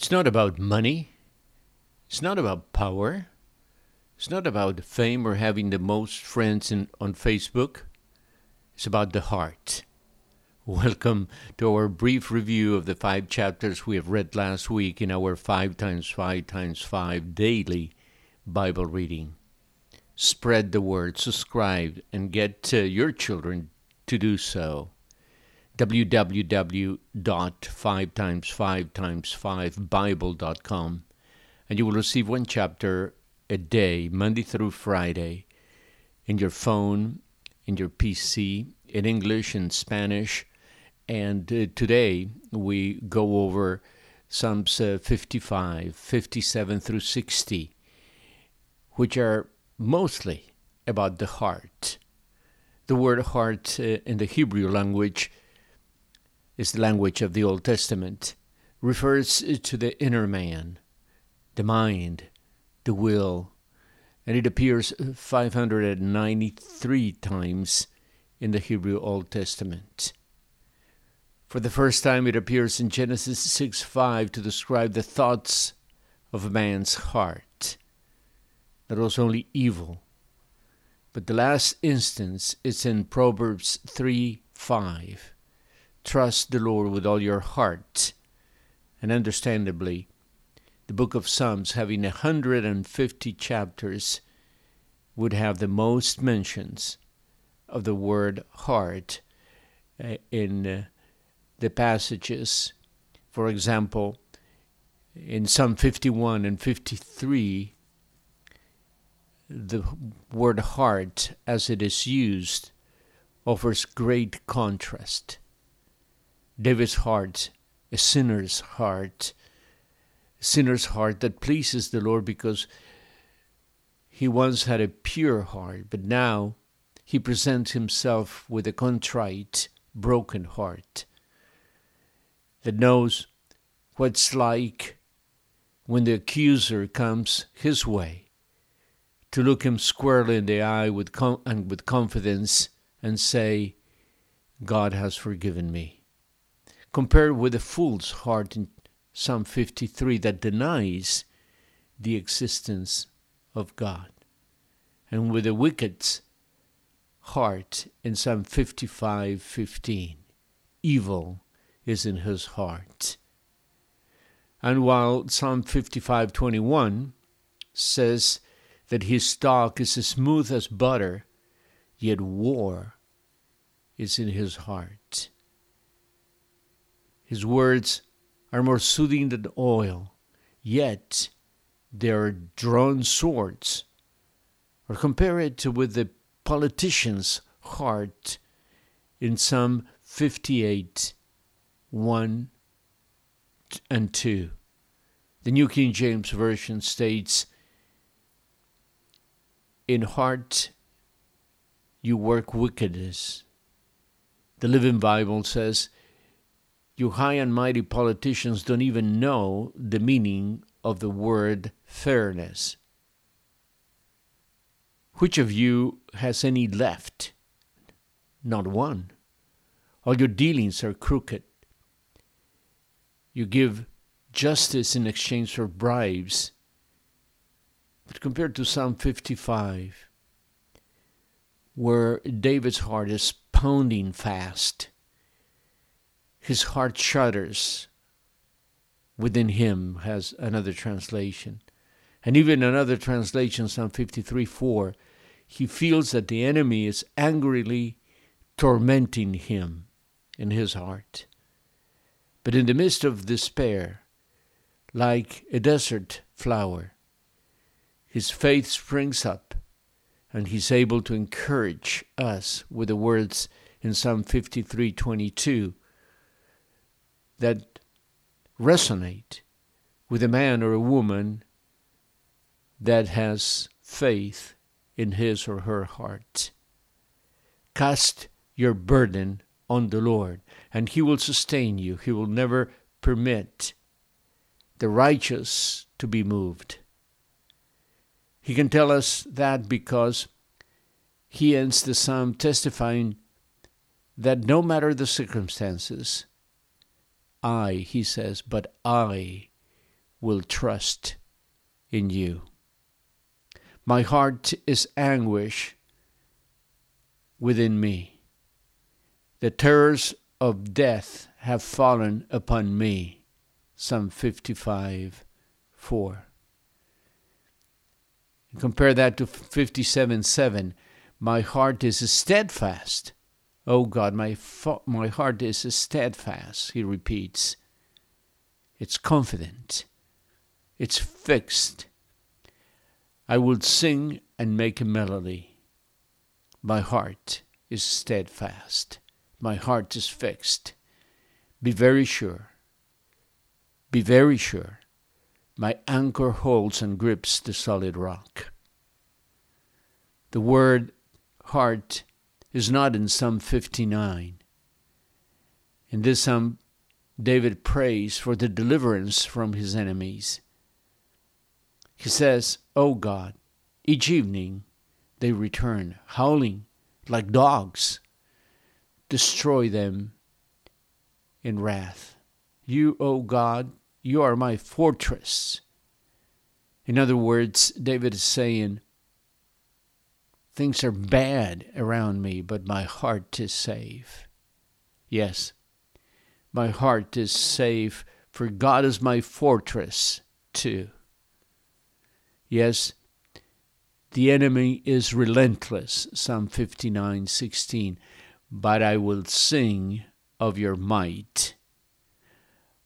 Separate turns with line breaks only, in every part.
It's not about money. It's not about power. It's not about fame or having the most friends in, on Facebook. It's about the heart. Welcome to our brief review of the five chapters we have read last week in our 5 times 5 times 5 daily Bible reading. Spread the word, subscribe, and get uh, your children to do so www.5 times 5 times 5 bible.com and you will receive one chapter a day monday through friday in your phone in your pc in english and spanish. And uh, today we go over psalms uh, 55 57 through 60 which are mostly about the heart. The word heart uh, in the hebrew language is the language of the Old Testament, refers to the inner man, the mind, the will, and it appears 593 times in the Hebrew Old Testament. For the first time, it appears in Genesis 6 5 to describe the thoughts of a man's heart. That was only evil. But the last instance is in Proverbs 3 5 trust the Lord with all your heart. And understandably, the book of Psalms, having 150 chapters, would have the most mentions of the word heart uh, in uh, the passages. For example, in Psalm 51 and 53, the word heart, as it is used, offers great contrast. David's heart, a sinner's heart, a sinner's heart that pleases the Lord because he once had a pure heart, but now he presents himself with a contrite, broken heart that knows what it's like when the accuser comes his way to look him squarely in the eye with com- and with confidence and say, God has forgiven me compared with the fool's heart in Psalm 53 that denies the existence of God, and with the wicked's heart in Psalm 55:15. Evil is in his heart. And while Psalm 55:21 says that his stalk is as smooth as butter, yet war is in his heart. His words are more soothing than oil, yet they are drawn swords. Or compare it to with the politician's heart in Psalm 58 1 and 2. The New King James Version states, In heart you work wickedness. The Living Bible says, you high and mighty politicians don't even know the meaning of the word fairness. Which of you has any left? Not one. All your dealings are crooked. You give justice in exchange for bribes. But compared to Psalm 55, where David's heart is pounding fast, his heart shudders within him, has another translation. And even another translation, Psalm 53 4, he feels that the enemy is angrily tormenting him in his heart. But in the midst of despair, like a desert flower, his faith springs up and he's able to encourage us with the words in Psalm 53 22 that resonate with a man or a woman that has faith in his or her heart. Cast your burden on the Lord, and He will sustain you. He will never permit the righteous to be moved. He can tell us that because he ends the psalm testifying that no matter the circumstances, I, he says, but I will trust in you. My heart is anguish within me. The terrors of death have fallen upon me. Psalm 55 4. Compare that to 57 7. My heart is steadfast. Oh God, my, fo- my heart is steadfast, he repeats. It's confident. It's fixed. I will sing and make a melody. My heart is steadfast. My heart is fixed. Be very sure. Be very sure. My anchor holds and grips the solid rock. The word heart is not in Psalm 59. In this psalm, David prays for the deliverance from his enemies. He says, O God, each evening they return, howling like dogs. Destroy them in wrath. You, O God, you are my fortress. In other words, David is saying, Things are bad around me, but my heart is safe. Yes, my heart is safe, for God is my fortress too. Yes, the enemy is relentless, Psalm 59 16, but I will sing of your might.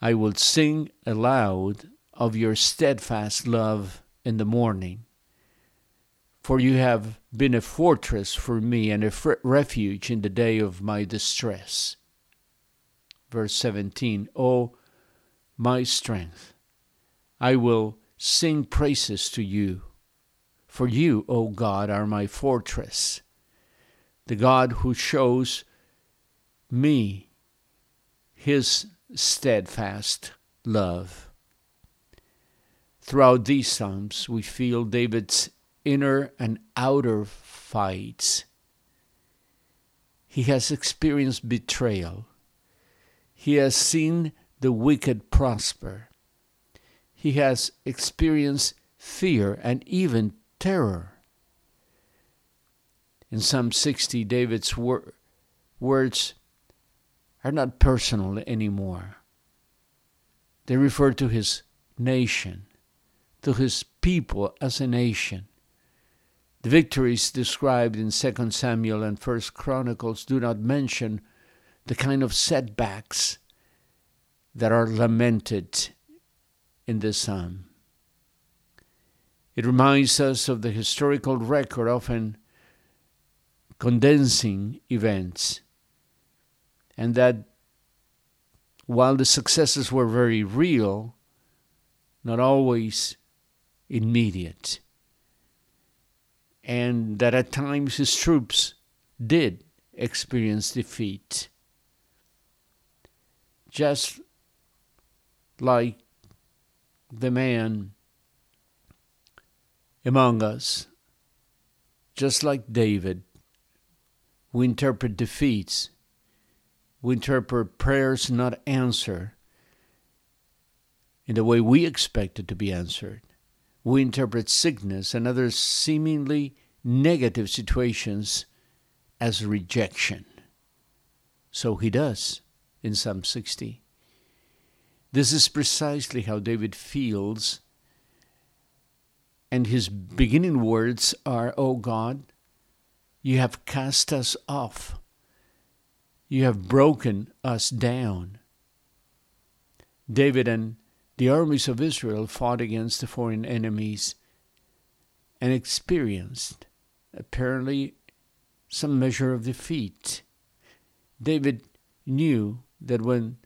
I will sing aloud of your steadfast love in the morning. For you have been a fortress for me and a refuge in the day of my distress. Verse 17 O my strength, I will sing praises to you. For you, O God, are my fortress, the God who shows me his steadfast love. Throughout these Psalms, we feel David's inner and outer fights. He has experienced betrayal. He has seen the wicked prosper. He has experienced fear and even terror. In Psalm 60, David's wor- words are not personal anymore. They refer to his nation, to his people as a nation. The victories described in 2 Samuel and 1 Chronicles do not mention the kind of setbacks that are lamented in this psalm. It reminds us of the historical record, often condensing events, and that while the successes were very real, not always immediate and that at times his troops did experience defeat. Just like the man among us, just like David, we interpret defeats, we interpret prayers not answered in the way we expect it to be answered we interpret sickness and other seemingly negative situations as rejection. So he does in Psalm 60. This is precisely how David feels. And his beginning words are, O God, you have cast us off. You have broken us down. David and the armies of Israel fought against the foreign enemies and experienced, apparently, some measure of defeat. David knew that when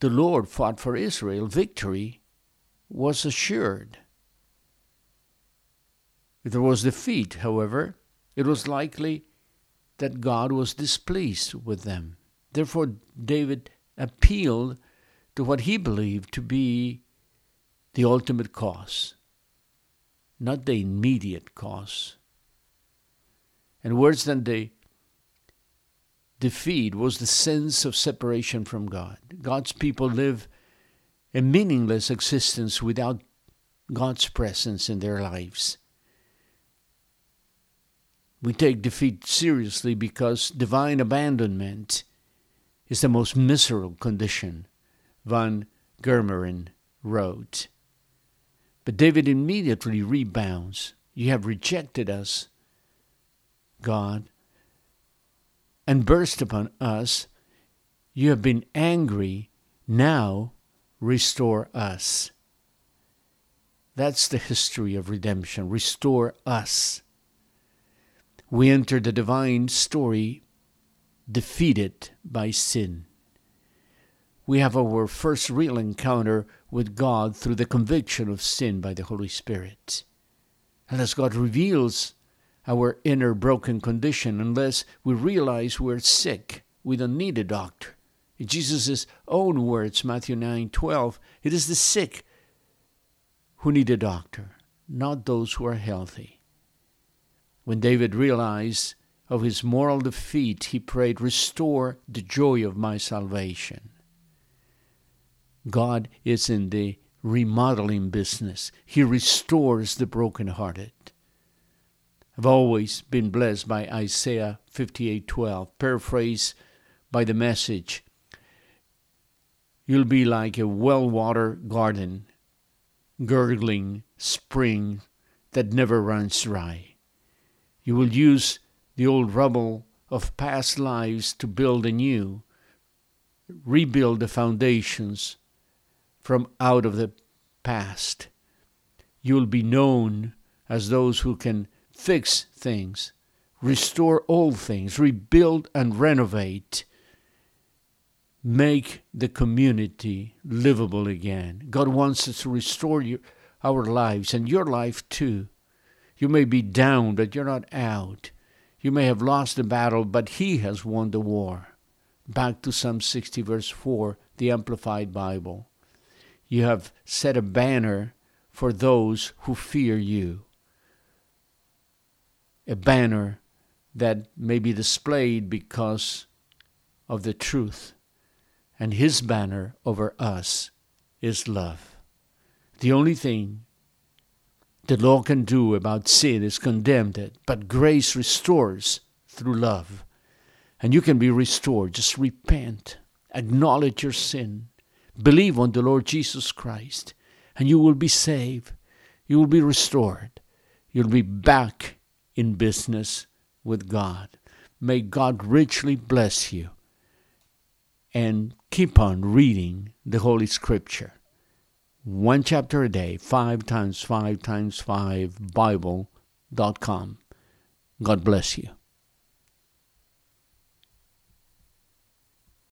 the Lord fought for Israel, victory was assured. If there was defeat, however, it was likely that God was displeased with them. Therefore, David appealed to what he believed to be the ultimate cause, not the immediate cause. And worse than the defeat was the sense of separation from God. God's people live a meaningless existence without God's presence in their lives. We take defeat seriously because divine abandonment is the most miserable condition, Van Germeren wrote. But David immediately rebounds. You have rejected us, God, and burst upon us. You have been angry. Now restore us. That's the history of redemption. Restore us. We enter the divine story defeated by sin. We have our first real encounter with God through the conviction of sin by the Holy Spirit. And as God reveals our inner broken condition, unless we realize we're sick, we don't need a doctor. In Jesus' own words, Matthew 9 12, it is the sick who need a doctor, not those who are healthy. When David realized of his moral defeat, he prayed, Restore the joy of my salvation. God is in the remodeling business. He restores the brokenhearted. I've always been blessed by Isaiah 58:12, paraphrased by the message. You'll be like a well-watered garden, gurgling spring that never runs dry. You will use the old rubble of past lives to build anew, rebuild the foundations from out of the past. You will be known as those who can fix things, restore old things, rebuild and renovate, make the community livable again. God wants us to restore you, our lives and your life too. You may be down, but you're not out. You may have lost the battle, but He has won the war. Back to Psalm 60, verse 4, the Amplified Bible. You have set a banner for those who fear you. A banner that may be displayed because of the truth. And His banner over us is love. The only thing the law can do about sin is condemn it, but grace restores through love. And you can be restored. Just repent, acknowledge your sin, Believe on the Lord Jesus Christ, and you will be saved. You will be restored. You'll be back in business with God. May God richly bless you. And keep on reading the Holy Scripture. One chapter a day, five times five times five Bible.com. God bless you.